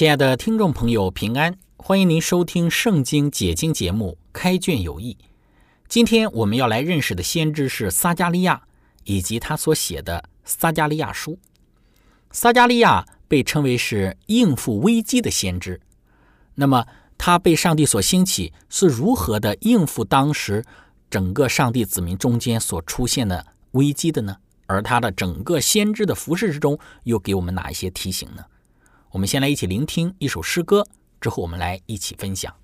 亲爱的听众朋友，平安！欢迎您收听《圣经解经》节目《开卷有益》。今天我们要来认识的先知是撒加利亚，以及他所写的《撒加利亚书》。撒加利亚被称为是应付危机的先知。那么，他被上帝所兴起，是如何的应付当时整个上帝子民中间所出现的危机的呢？而他的整个先知的服饰之中，又给我们哪一些提醒呢？我们先来一起聆听一首诗歌，之后我们来一起分享。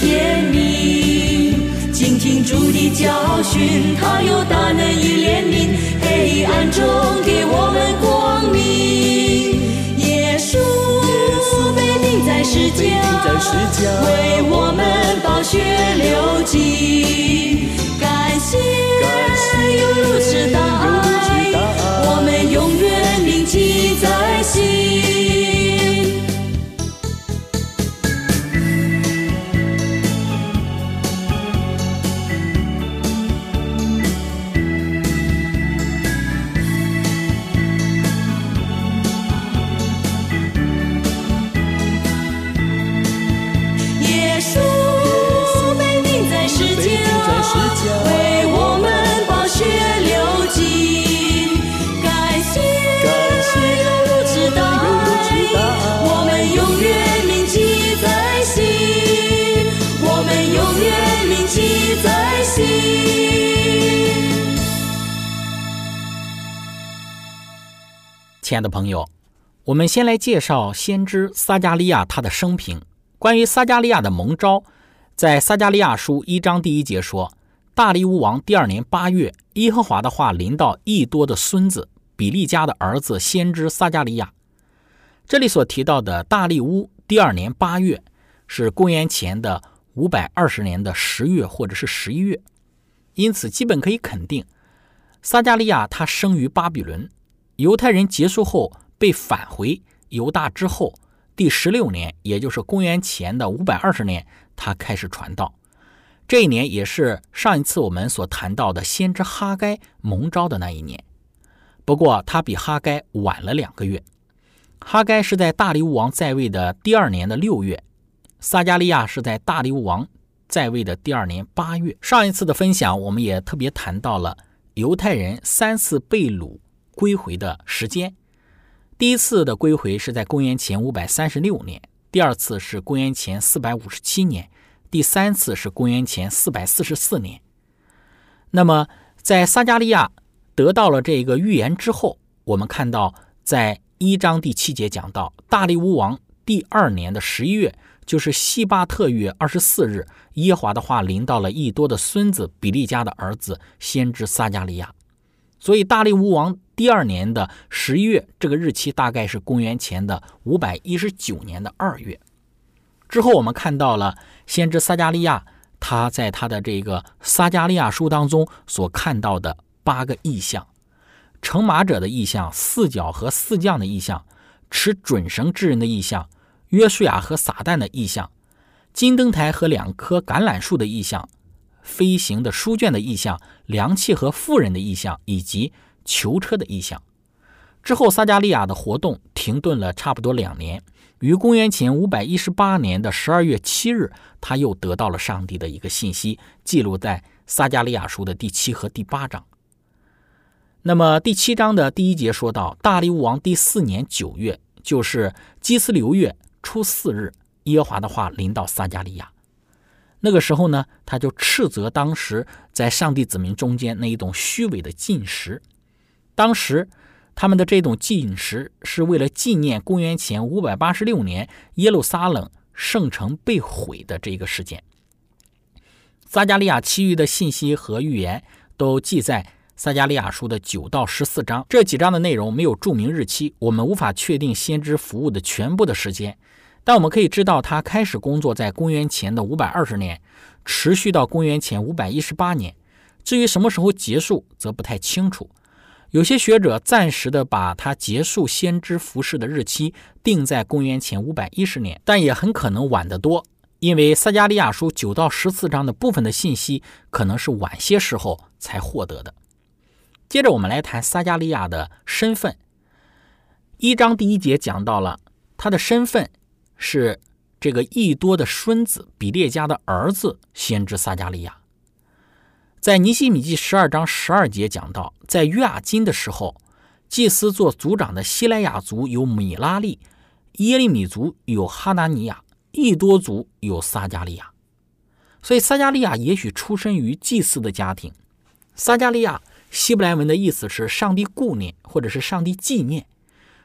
天命，倾听主的教训，他有大能与怜悯，黑暗中给我们光明。耶稣被钉在石架，为我们宝血流尽，的朋友，我们先来介绍先知撒加利亚他的生平。关于撒加利亚的蒙召，在撒加利亚书一章第一节说：“大利乌王第二年八月，耶和华的话临到益多的孙子比利家的儿子先知撒加利亚。”这里所提到的大利乌第二年八月，是公元前的五百二十年的十月或者是十一月，因此基本可以肯定，撒加利亚他生于巴比伦。犹太人结束后被返回犹大之后，第十六年，也就是公元前的五百二十年，他开始传道。这一年也是上一次我们所谈到的先知哈该蒙召的那一年。不过他比哈该晚了两个月。哈该是在大利乌王在位的第二年的六月，撒加利亚是在大利乌王在位的第二年八月。上一次的分享，我们也特别谈到了犹太人三次被掳。归回的时间，第一次的归回是在公元前五百三十六年，第二次是公元前四百五十七年，第三次是公元前四百四十四年。那么，在撒加利亚得到了这个预言之后，我们看到在一章第七节讲到，大利乌王第二年的十一月，就是西巴特月二十四日，耶华的话临到了益多的孙子比利家的儿子先知撒加利亚。所以，大利乌王第二年的十一月，这个日期大概是公元前的五百一十九年的二月。之后，我们看到了先知撒加利亚他在他的这个撒加利亚书当中所看到的八个异象：乘马者的异象、四角和四将的异象、持准绳之人的异象、约书亚和撒旦的异象、金灯台和两棵橄榄树的异象、飞行的书卷的异象、凉气和妇人的异象，以及囚车的异象。之后，撒加利亚的活动停顿了差不多两年。于公元前五百一十八年的十二月七日，他又得到了上帝的一个信息，记录在撒加利亚书的第七和第八章。那么第七章的第一节说到，大力物王第四年九月，就是基斯流月初四日，耶和华的话临到撒加利亚。那个时候呢，他就斥责当时在上帝子民中间那一种虚伪的进食。当时。他们的这种进食是为了纪念公元前五百八十六年耶路撒冷圣城被毁的这个事件。撒加利亚其余的信息和预言都记在撒加利亚书的九到十四章，这几章的内容没有注明日期，我们无法确定先知服务的全部的时间，但我们可以知道他开始工作在公元前的五百二十年，持续到公元前五百一十八年。至于什么时候结束，则不太清楚。有些学者暂时的把他结束先知服饰的日期定在公元前五百一十年，但也很可能晚得多，因为撒加利亚书九到十四章的部分的信息可能是晚些时候才获得的。接着我们来谈撒加利亚的身份。一章第一节讲到了他的身份是这个益多的孙子比列家的儿子先知撒加利亚。在尼西米记十二章十二节讲到，在约雅金的时候，祭司做族长的希莱亚族有米拉利，耶利米族有哈拿尼亚，益多族有撒加利亚。所以撒加利亚也许出身于祭司的家庭。撒加利亚希伯来文的意思是上帝顾念或者是上帝纪念，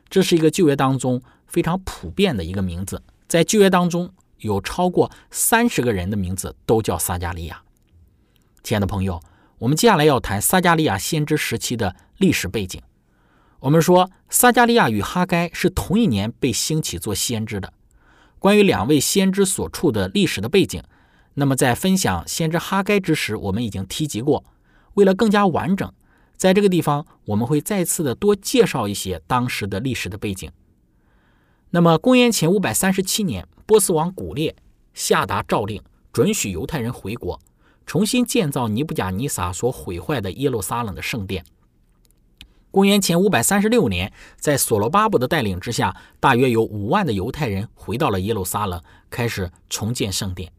这是一个旧约当中非常普遍的一个名字。在旧约当中有超过三十个人的名字都叫撒加利亚。亲爱的朋友，我们接下来要谈撒加利亚先知时期的历史背景。我们说，撒加利亚与哈该是同一年被兴起做先知的。关于两位先知所处的历史的背景，那么在分享先知哈该之时，我们已经提及过。为了更加完整，在这个地方我们会再次的多介绍一些当时的历史的背景。那么，公元前五百三十七年，波斯王古列下达诏令，准许犹太人回国。重新建造尼布甲尼撒所毁坏的耶路撒冷的圣殿。公元前五百三十六年，在所罗巴伯的带领之下，大约有五万的犹太人回到了耶路撒冷，开始重建圣殿。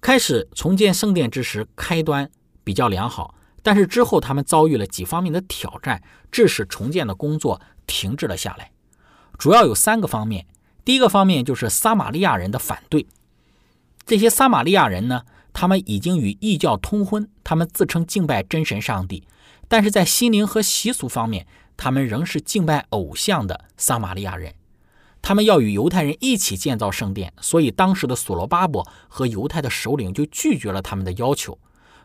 开始重建圣殿之时，开端比较良好，但是之后他们遭遇了几方面的挑战，致使重建的工作停滞了下来。主要有三个方面。第一个方面就是撒玛利亚人的反对。这些撒玛利亚人呢？他们已经与异教通婚，他们自称敬拜真神上帝，但是在心灵和习俗方面，他们仍是敬拜偶像的撒玛利亚人。他们要与犹太人一起建造圣殿，所以当时的所罗巴伯和犹太的首领就拒绝了他们的要求，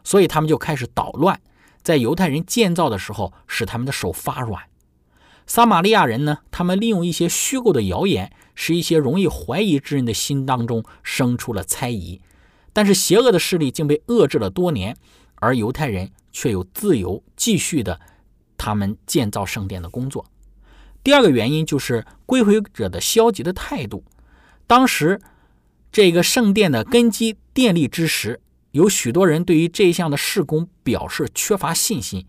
所以他们就开始捣乱，在犹太人建造的时候使他们的手发软。撒玛利亚人呢，他们利用一些虚构的谣言，使一些容易怀疑之人的心当中生出了猜疑。但是邪恶的势力竟被遏制了多年，而犹太人却有自由继续的他们建造圣殿的工作。第二个原因就是归回者的消极的态度。当时这个圣殿的根基奠立之时，有许多人对于这一项的施工表示缺乏信心，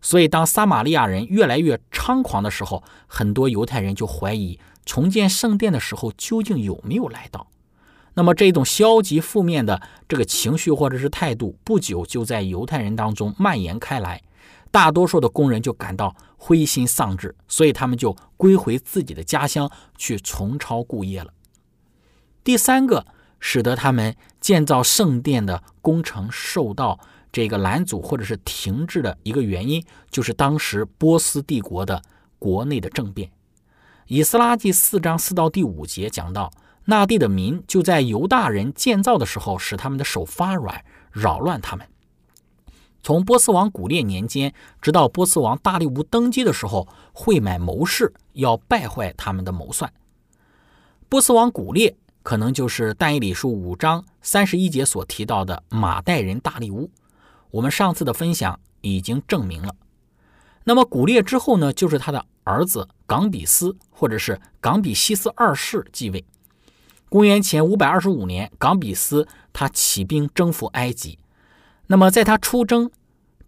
所以当撒玛利亚人越来越猖狂的时候，很多犹太人就怀疑重建圣殿的时候究竟有没有来到。那么这种消极负面的这个情绪或者是态度，不久就在犹太人当中蔓延开来，大多数的工人就感到灰心丧志，所以他们就归回自己的家乡去重操故业了。第三个使得他们建造圣殿的工程受到这个拦阻或者是停滞的一个原因，就是当时波斯帝国的国内的政变。以斯拉记四章四到第五节讲到。那地的民就在犹大人建造的时候，使他们的手发软，扰乱他们。从波斯王古列年间，直到波斯王大力乌登基的时候，会买谋士要败坏他们的谋算。波斯王古列可能就是但以理书五章三十一节所提到的马代人大力乌。我们上次的分享已经证明了。那么古列之后呢，就是他的儿子冈比斯，或者是冈比西斯二世继位。公元前五百二十五年，冈比斯他起兵征服埃及。那么在他出征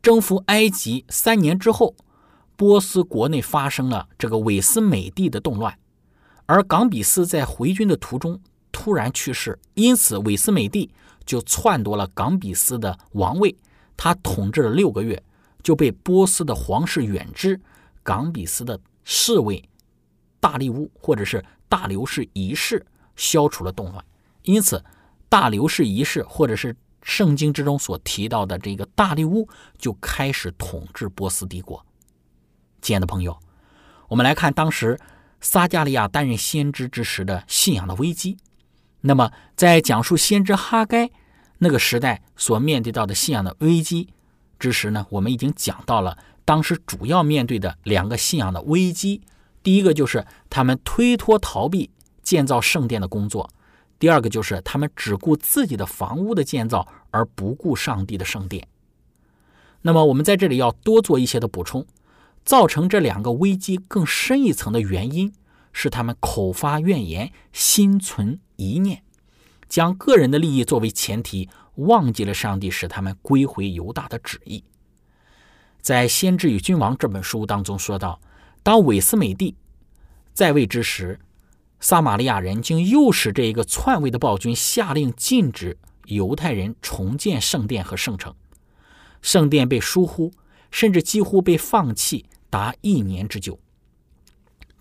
征服埃及三年之后，波斯国内发生了这个韦斯美帝的动乱，而冈比斯在回军的途中突然去世，因此韦斯美帝就篡夺了冈比斯的王位。他统治了六个月，就被波斯的皇室远支冈比斯的侍卫大力乌或者是大流士一世消除了动乱。因此，大流士一世或者是圣经之中所提到的这个大力乌就开始统治波斯帝国。亲爱的朋友，我们来看当时撒加利亚担任先知之时的信仰的危机。那么，在讲述先知哈该。那个时代所面对到的信仰的危机之时呢，我们已经讲到了当时主要面对的两个信仰的危机。第一个就是他们推脱逃避建造圣殿的工作；第二个就是他们只顾自己的房屋的建造，而不顾上帝的圣殿。那么我们在这里要多做一些的补充。造成这两个危机更深一层的原因是他们口发怨言，心存疑念。将个人的利益作为前提，忘记了上帝使他们归回犹大的旨意。在《先知与君王》这本书当中说到，当韦斯美帝在位之时，撒玛利亚人竟诱使这一个篡位的暴君下令禁止犹太人重建圣殿和圣城，圣殿被疏忽，甚至几乎被放弃达一年之久。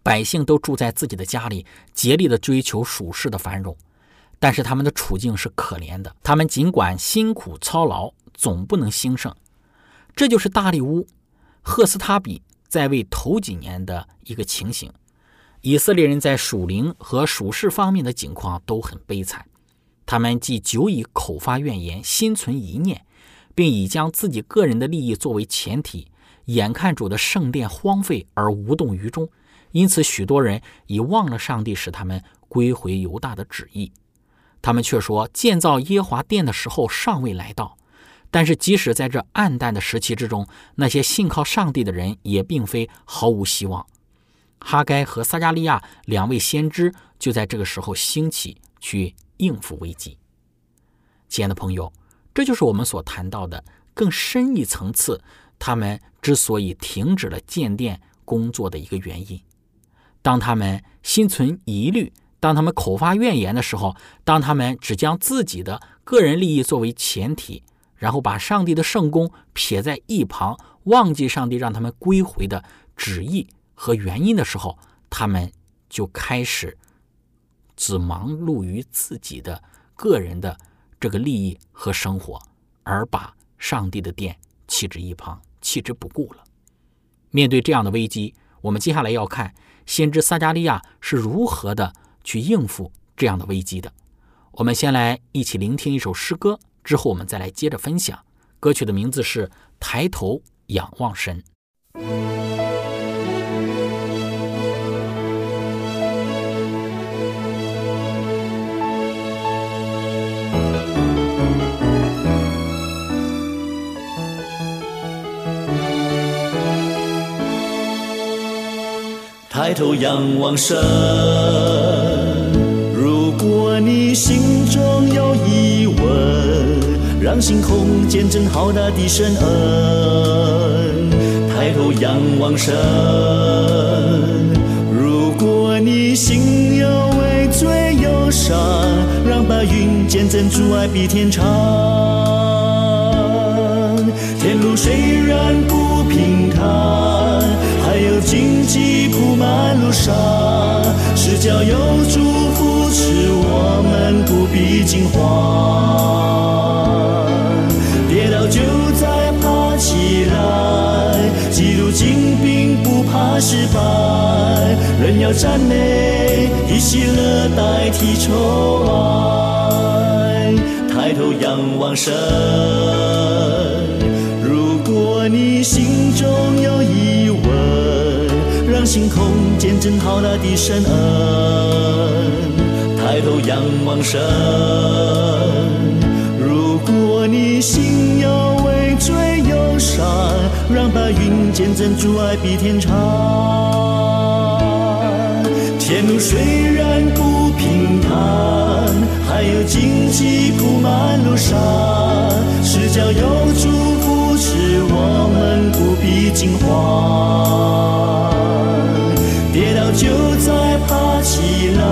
百姓都住在自己的家里，竭力的追求属世的繁荣。但是他们的处境是可怜的，他们尽管辛苦操劳，总不能兴盛。这就是大利乌、赫斯塔比在位头几年的一个情形。以色列人在属灵和属世方面的境况都很悲惨，他们既久以口发怨言，心存疑念，并以将自己个人的利益作为前提，眼看主的圣殿荒废而无动于衷，因此许多人已忘了上帝使他们归回犹大的旨意。他们却说，建造耶华殿的时候尚未来到。但是，即使在这暗淡的时期之中，那些信靠上帝的人也并非毫无希望。哈该和撒加利亚两位先知就在这个时候兴起，去应付危机。亲爱的朋友，这就是我们所谈到的更深一层次，他们之所以停止了建殿工作的一个原因。当他们心存疑虑。当他们口发怨言的时候，当他们只将自己的个人利益作为前提，然后把上帝的圣功撇在一旁，忘记上帝让他们归回的旨意和原因的时候，他们就开始只忙碌于自己的个人的这个利益和生活，而把上帝的殿弃之一旁，弃之不顾了。面对这样的危机，我们接下来要看先知撒加利亚是如何的。去应付这样的危机的，我们先来一起聆听一首诗歌，之后我们再来接着分享。歌曲的名字是《抬头仰望神》。抬头仰望神。如果你心中有疑问，让星空见证浩大的神恩。抬头仰望神，如果你心有畏罪忧伤，让白云见证主爱比天长。天路虽然不平坦，有荆棘铺满路上，是脚有主扶持我们，不必惊慌。跌倒就再爬起来，记录精兵不怕失败，人要赞美，以喜乐代替愁哀，抬头仰望神。星空见证浩大的神恩，抬头仰望神。如果你心有畏罪忧伤，让白云见证主爱比天长。前路虽然不平坦，还有荆棘铺满路上，是叫有主扶持我们不必惊慌。跌倒就再爬起来，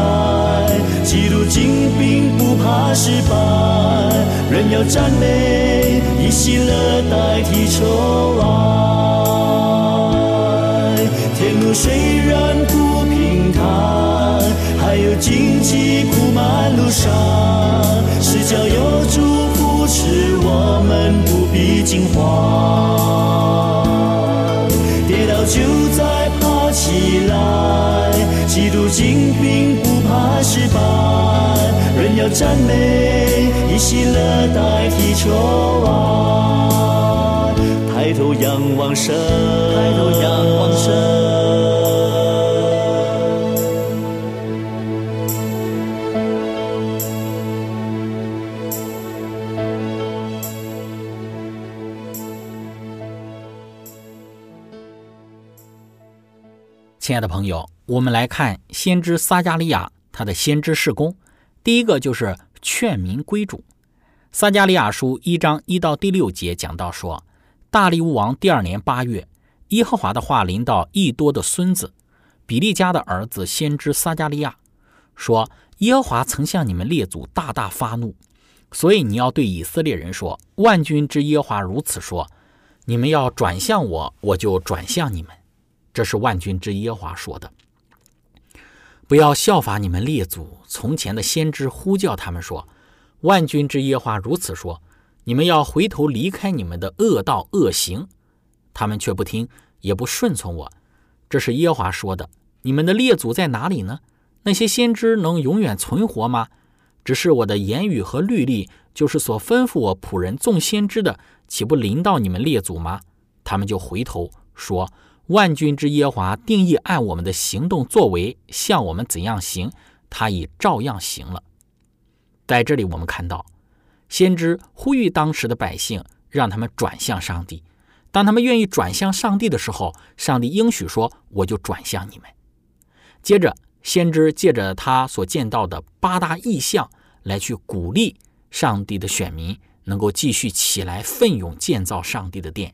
记录精兵不怕失败，人要赞美，以喜乐代替愁哀。天路虽然不平坦，还有荆棘铺满路上，是叫有主扶持我们不必惊慌。跌倒就，基督精兵不怕失败，人要赞美，以喜乐代替愁哀。抬头仰望神，抬头仰望神。亲爱的朋友，我们来看先知撒加利亚他的先知事工。第一个就是劝民归主。撒加利亚书一章一到第六节讲到说，大利乌王第二年八月，耶和华的话临到益多的孙子比利家的儿子先知撒加利亚，说：耶和华曾向你们列祖大大发怒，所以你要对以色列人说：万军之耶和华如此说，你们要转向我，我就转向你们。这是万军之耶华说的。不要效法你们列祖从前的先知，呼叫他们说：“万军之耶华如此说，你们要回头离开你们的恶道恶行。”他们却不听，也不顺从我。这是耶华说的。你们的列祖在哪里呢？那些先知能永远存活吗？只是我的言语和律例，就是所吩咐我仆人众先知的，岂不临到你们列祖吗？他们就回头说。万军之耶华定义按我们的行动作为，向我们怎样行，他已照样行了。在这里，我们看到先知呼吁当时的百姓，让他们转向上帝。当他们愿意转向上帝的时候，上帝应许说：“我就转向你们。”接着，先知借着他所见到的八大异象，来去鼓励上帝的选民，能够继续起来奋勇建造上帝的殿。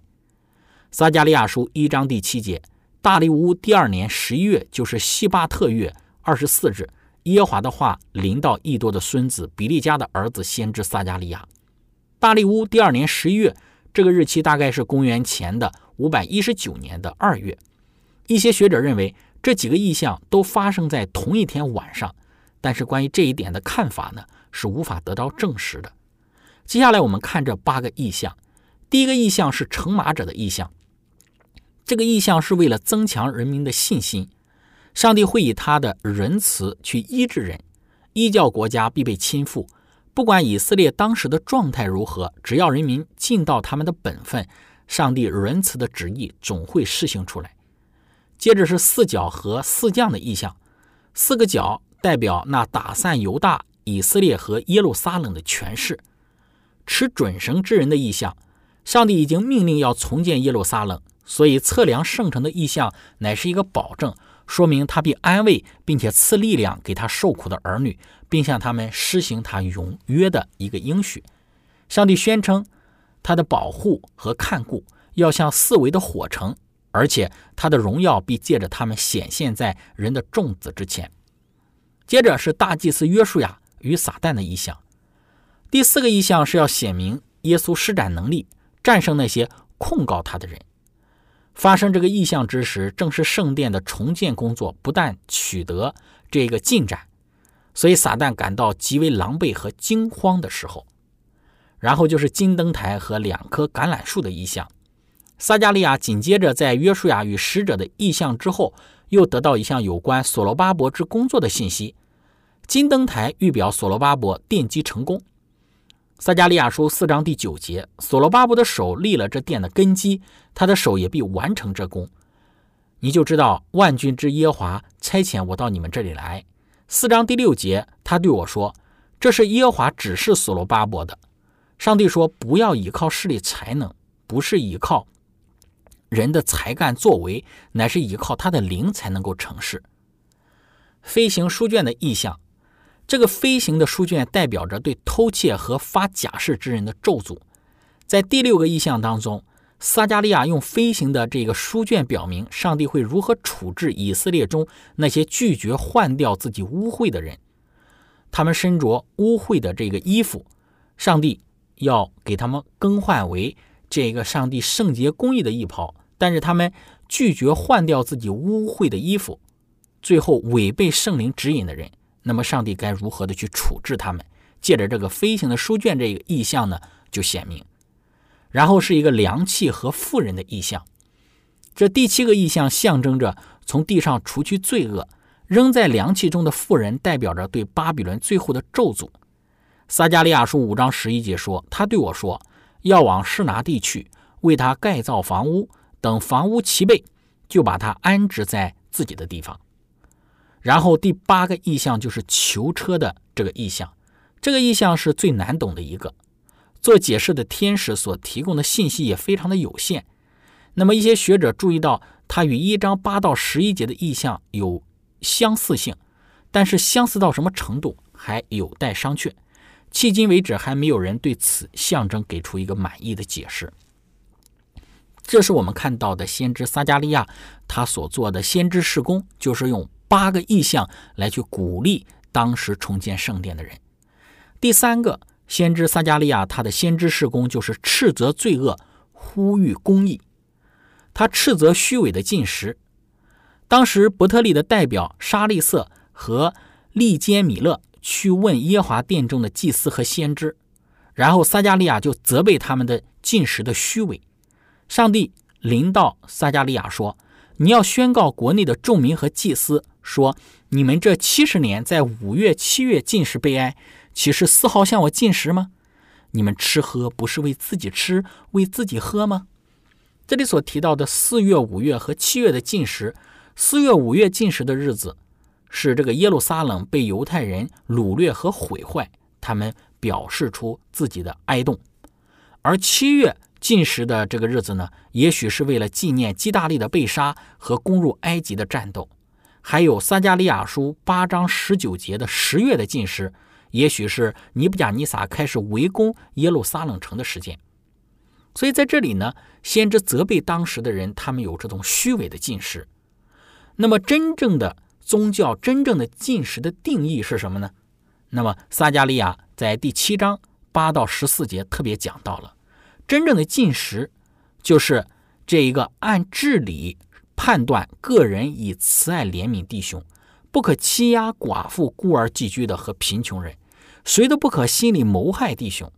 撒加利亚书一章第七节，大利乌第二年十一月，就是西巴特月二十四日，耶华的话临到益多的孙子比利家的儿子先知撒加利亚。大利乌第二年十一月这个日期大概是公元前的五百一十九年的二月。一些学者认为这几个异象都发生在同一天晚上，但是关于这一点的看法呢是无法得到证实的。接下来我们看这八个异象，第一个异象是乘马者的异象。这个意象是为了增强人民的信心，上帝会以他的仁慈去医治人，依教国家必被倾覆。不管以色列当时的状态如何，只要人民尽到他们的本分，上帝仁慈的旨意总会施行出来。接着是四角和四将的意象，四个角代表那打散犹大、以色列和耶路撒冷的权势。持准绳之人的意象，上帝已经命令要重建耶路撒冷。所以，测量圣城的意象乃是一个保证，说明他必安慰并且赐力量给他受苦的儿女，并向他们施行他永约的一个应许。上帝宣称他的保护和看顾要像四维的火城，而且他的荣耀必借着他们显现在人的众子之前。接着是大祭司约书亚与撒旦的意象。第四个意象是要显明耶稣施展能力，战胜那些控告他的人。发生这个异象之时，正是圣殿的重建工作不但取得这个进展，所以撒旦感到极为狼狈和惊慌的时候。然后就是金灯台和两棵橄榄树的异象。撒加利亚紧接着在约书亚与使者的异象之后，又得到一项有关所罗巴伯之工作的信息。金灯台预表所罗巴伯奠基成功。撒加利亚书四章第九节，所罗巴伯的手立了这殿的根基，他的手也必完成这功。你就知道万军之耶华差遣我到你们这里来。四章第六节，他对我说：“这是耶华指示所罗巴伯的。”上帝说：“不要依靠势力才能，不是依靠人的才干作为，乃是依靠他的灵才能够成事。”飞行书卷的意象，这个飞行的书卷代表着对偷窃和发假誓之人的咒诅。在第六个意象当中。撒加利亚用飞行的这个书卷表明，上帝会如何处置以色列中那些拒绝换掉自己污秽的人。他们身着污秽的这个衣服，上帝要给他们更换为这个上帝圣洁公义的衣袍。但是他们拒绝换掉自己污秽的衣服，最后违背圣灵指引的人，那么上帝该如何的去处置他们？借着这个飞行的书卷这个意象呢，就显明。然后是一个凉气和富人的意象，这第七个意象象征着从地上除去罪恶，扔在凉气中的富人代表着对巴比伦最后的咒诅。撒加利亚书五章十一节说：“他对我说，要往示拿地去，为他盖造房屋，等房屋齐备，就把他安置在自己的地方。”然后第八个意象就是囚车的这个意象，这个意象是最难懂的一个。做解释的天使所提供的信息也非常的有限。那么一些学者注意到，它与一章八到十一节的意象有相似性，但是相似到什么程度还有待商榷。迄今为止，还没有人对此象征给出一个满意的解释。这是我们看到的先知撒加利亚他所做的先知事工，就是用八个意象来去鼓励当时重建圣殿的人。第三个。先知撒加利亚，他的先知事工就是斥责罪恶，呼吁公义。他斥责虚伪的进食。当时伯特利的代表沙利瑟和利坚米勒去问耶华殿中的祭司和先知，然后撒加利亚就责备他们的进食的虚伪。上帝临到撒加利亚说：“你要宣告国内的众民和祭司说，你们这七十年在五月、七月进食悲哀。”岂是丝毫向我进食吗？你们吃喝不是为自己吃，为自己喝吗？这里所提到的四月、五月和七月的进食，四月、五月进食的日子，是这个耶路撒冷被犹太人掳掠和毁坏，他们表示出自己的哀动；而七月进食的这个日子呢，也许是为了纪念基大利的被杀和攻入埃及的战斗；还有撒加利亚书八章十九节的十月的进食。也许是尼布甲尼撒开始围攻耶路撒冷城的时间，所以在这里呢，先知责备当时的人，他们有这种虚伪的进食。那么，真正的宗教、真正的进食的定义是什么呢？那么，撒加利亚在第七章八到十四节特别讲到了，真正的进食就是这一个按治理判断个人以慈爱怜悯弟兄，不可欺压寡妇、孤儿寄居的和贫穷人。谁都不可心里谋害弟兄，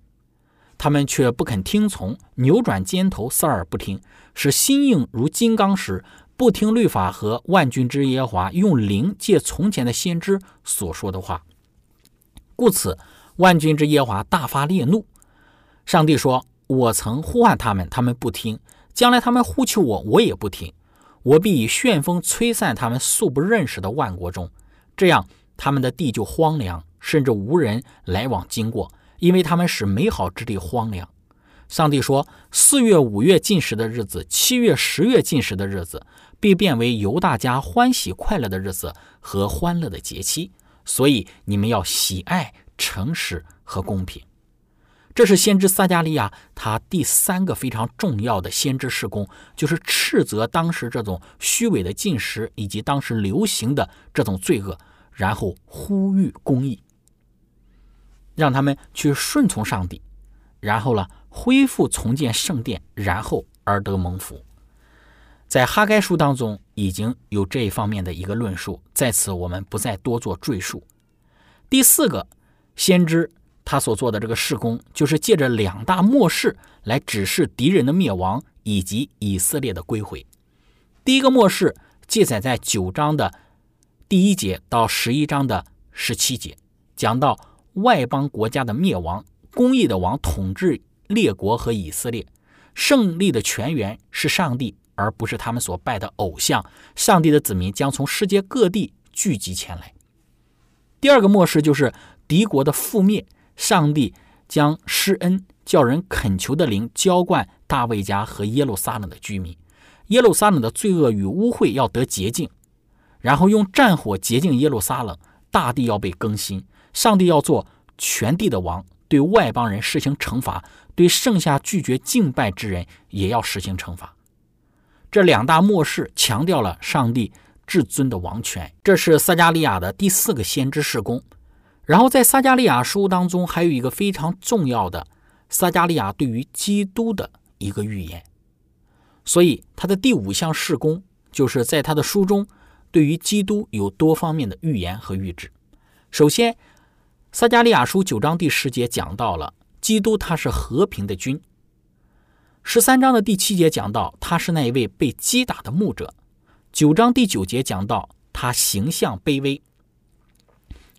他们却不肯听从，扭转肩头，塞耳不听，使心硬如金刚石，不听律法和万军之耶华用灵借从前的先知所说的话。故此，万军之耶华大发烈怒。上帝说：“我曾呼唤他们，他们不听；将来他们呼求我，我也不听。我必以旋风吹散他们素不认识的万国中，这样他们的地就荒凉。”甚至无人来往经过，因为他们使美好之地荒凉。上帝说：“四月、五月进食的日子，七月、十月进食的日子，必变为犹大家欢喜快乐的日子和欢乐的节期。所以你们要喜爱诚实和公平。”这是先知撒加利亚他第三个非常重要的先知事工，就是斥责当时这种虚伪的进食以及当时流行的这种罪恶，然后呼吁公义。让他们去顺从上帝，然后呢，恢复重建圣殿，然后而得蒙福。在哈该书当中已经有这一方面的一个论述，在此我们不再多做赘述。第四个先知他所做的这个事工，就是借着两大末世来指示敌人的灭亡以及以色列的归回。第一个末世记载在九章的第一节到十一章的十七节，讲到。外邦国家的灭亡，公义的王统治列国和以色列，胜利的泉源是上帝，而不是他们所拜的偶像。上帝的子民将从世界各地聚集前来。第二个末世就是敌国的覆灭，上帝将施恩，叫人恳求的灵浇灌大卫家和耶路撒冷的居民，耶路撒冷的罪恶与污秽要得洁净，然后用战火洁净耶路撒冷，大地要被更新，上帝要做全地的王，对外邦人实行惩罚，对剩下拒绝敬拜之人也要实行惩罚。这两大末世强调了上帝。至尊的王权，这是撒加利亚的第四个先知事工。然后在撒加利亚书当中，还有一个非常重要的撒加利亚对于基督的一个预言。所以他的第五项事工，就是在他的书中对于基督有多方面的预言和预知。首先，撒加利亚书九章第十节讲到了基督他是和平的君。十三章的第七节讲到他是那一位被击打的牧者。九章第九节讲到他形象卑微。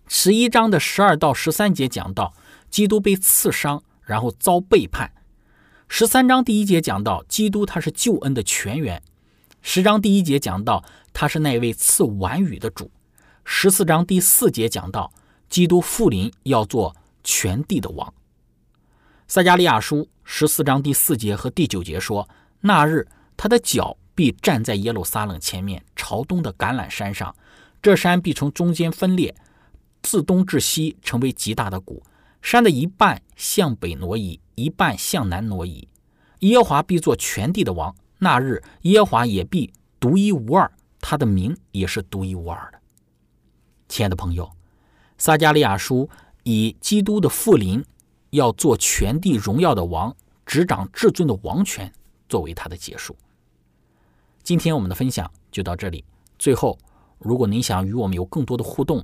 十一章的十二到十三节讲到基督被刺伤，然后遭背叛。十三章第一节讲到基督他是救恩的泉源。十章第一节讲到他是那位赐晚雨的主。十四章第四节讲到基督复临要做全地的王。撒加利亚书十四章第四节和第九节说，那日他的脚。必站在耶路撒冷前面，朝东的橄榄山上，这山必从中间分裂，自东至西成为极大的谷。山的一半向北挪移，一半向南挪移。耶和华必做全地的王。那日，耶和华也必独一无二，他的名也是独一无二的。亲爱的朋友，撒加利亚书以基督的复临要做全地荣耀的王，执掌至尊的王权作为他的结束。今天我们的分享就到这里。最后，如果您想与我们有更多的互动，